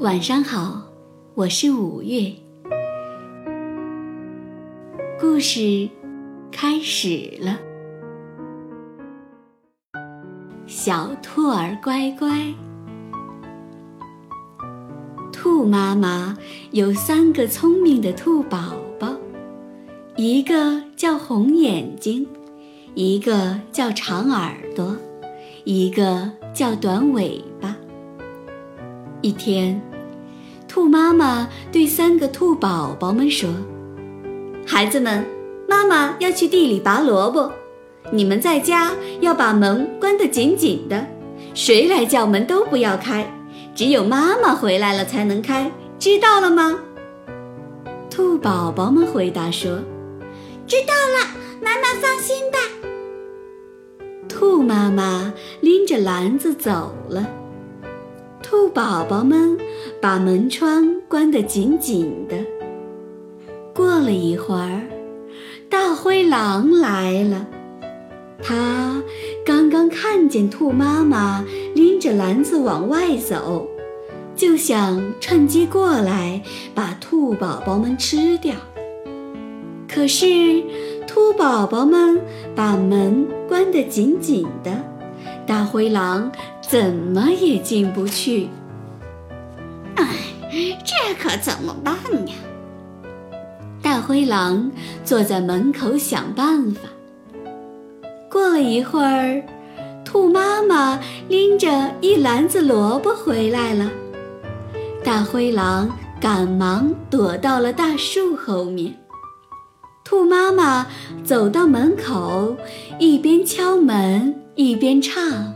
晚上好，我是五月。故事开始了。小兔儿乖乖，兔妈妈有三个聪明的兔宝宝，一个叫红眼睛，一个叫长耳朵，一个叫短尾巴。一天，兔妈妈对三个兔宝宝们说：“孩子们，妈妈要去地里拔萝卜，你们在家要把门关得紧紧的，谁来叫门都不要开，只有妈妈回来了才能开，知道了吗？”兔宝宝们回答说：“知道了，妈妈放心吧。”兔妈妈拎着篮子走了。兔宝宝们把门窗关得紧紧的。过了一会儿，大灰狼来了。他刚刚看见兔妈妈拎着篮子往外走，就想趁机过来把兔宝宝们吃掉。可是，兔宝宝们把门关得紧紧的，大灰狼。怎么也进不去。哎，这可怎么办呀？大灰狼坐在门口想办法。过了一会儿，兔妈妈拎着一篮子萝卜回来了。大灰狼赶忙躲到了大树后面。兔妈妈走到门口，一边敲门一边唱。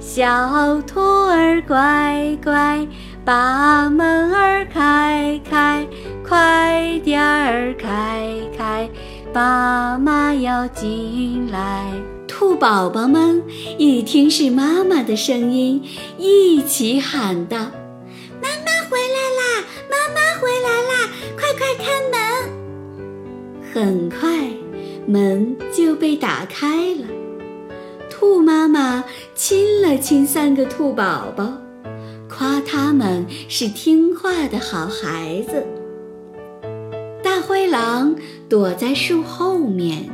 小兔儿乖乖，把门儿开开，快点儿开开，妈妈要进来。兔宝宝们一听是妈妈的声音，一起喊道：“妈妈回来啦！妈妈回来啦！快快开门！”很快，门就被打开了。兔妈妈亲了亲三个兔宝宝，夸他们是听话的好孩子。大灰狼躲在树后面，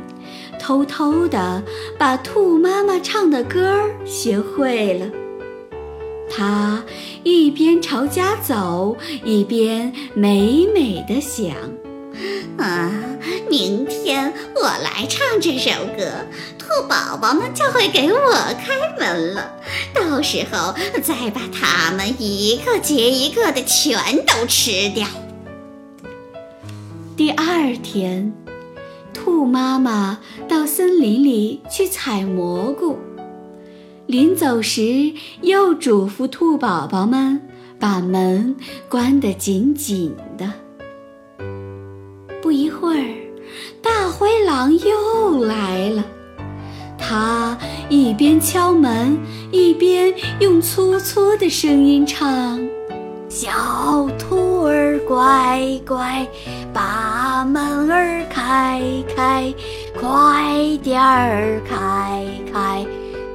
偷偷地把兔妈妈唱的歌儿学会了。他一边朝家走，一边美美的想。啊，明天我来唱这首歌，兔宝宝们就会给我开门了。到时候再把它们一个接一个的全都吃掉。第二天，兔妈妈到森林里去采蘑菇，临走时又嘱咐兔宝宝们把门关得紧紧的。狼又来了。他一边敲门，一边用粗粗的声音唱：“小兔儿乖乖，把门儿开开，快点儿开开，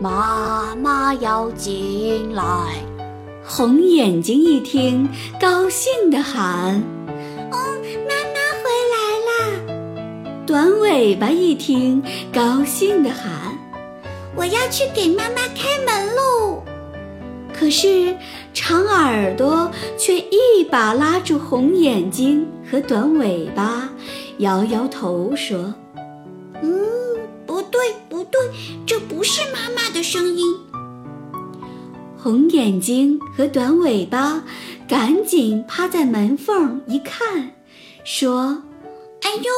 妈妈要进来。”红眼睛一听，高兴地喊：“短尾巴一听，高兴地喊：“我要去给妈妈开门喽！”可是长耳朵却一把拉住红眼睛和短尾巴，摇摇头说：“嗯，不对，不对，这不是妈妈的声音。”红眼睛和短尾巴赶紧趴在门缝一看，说。哎呦，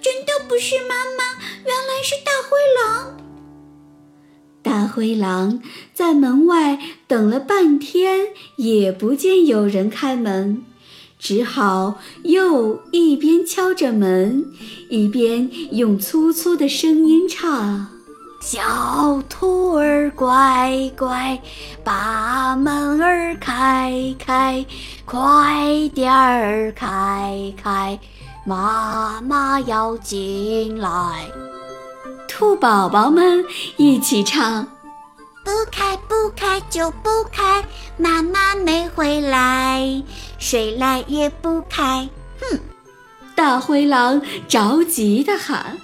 真的不是妈妈，原来是大灰狼。大灰狼在门外等了半天，也不见有人开门，只好又一边敲着门，一边用粗粗的声音唱：“小兔儿乖乖，把门儿开开，快点儿开开。”妈妈要进来，兔宝宝们一起唱：不开不开就不开，妈妈没回来，谁来也不开。哼！大灰狼着急地喊：“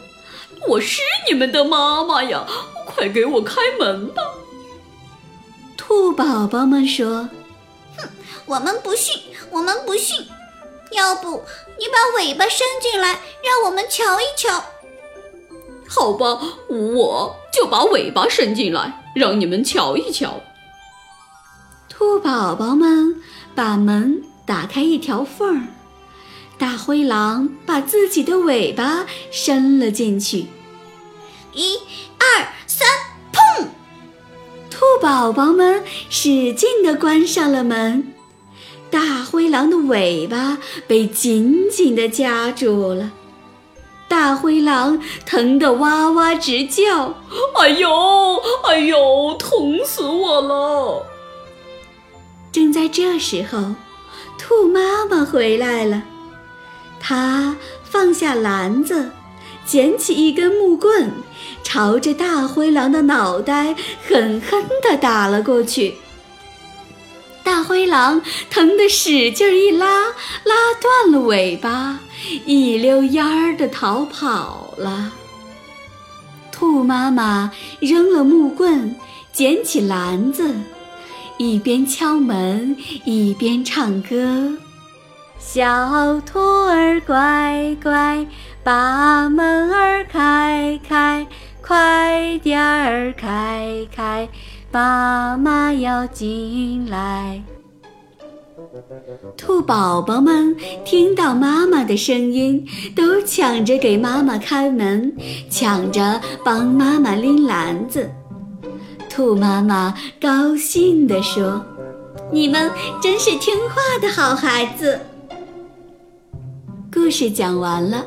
我是你们的妈妈呀，快给我开门吧！”兔宝宝们说：“哼，我们不信，我们不信。要不你把尾巴伸进来，让我们瞧一瞧。”好吧，我就把尾巴伸进来，让你们瞧一瞧。兔宝宝们把门打开一条缝儿，大灰狼把自己的尾巴伸了进去。一、二、三，砰！兔宝宝们使劲地关上了门，大灰狼的尾巴被紧紧地夹住了。大灰狼疼得哇哇直叫：“哎呦，哎呦，疼死我了！”正在这时候，兔妈妈回来了。她放下篮子，捡起一根木棍，朝着大灰狼的脑袋狠狠地打了过去。灰狼疼得使劲一拉，拉断了尾巴，一溜烟儿的逃跑了。兔妈妈扔了木棍，捡起篮子，一边敲门一边唱歌：“小兔儿乖乖，把门儿开开，快点儿开开。”妈妈要进来，兔宝宝们听到妈妈的声音，都抢着给妈妈开门，抢着帮妈妈拎篮子。兔妈妈高兴地说：“你们真是听话的好孩子。”故事讲完了，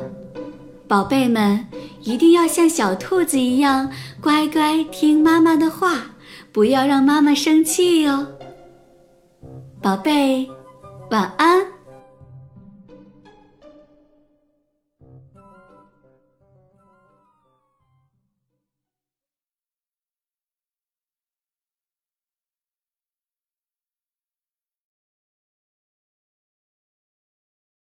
宝贝们一定要像小兔子一样乖乖听妈妈的话。不要让妈妈生气哟，宝贝，晚安。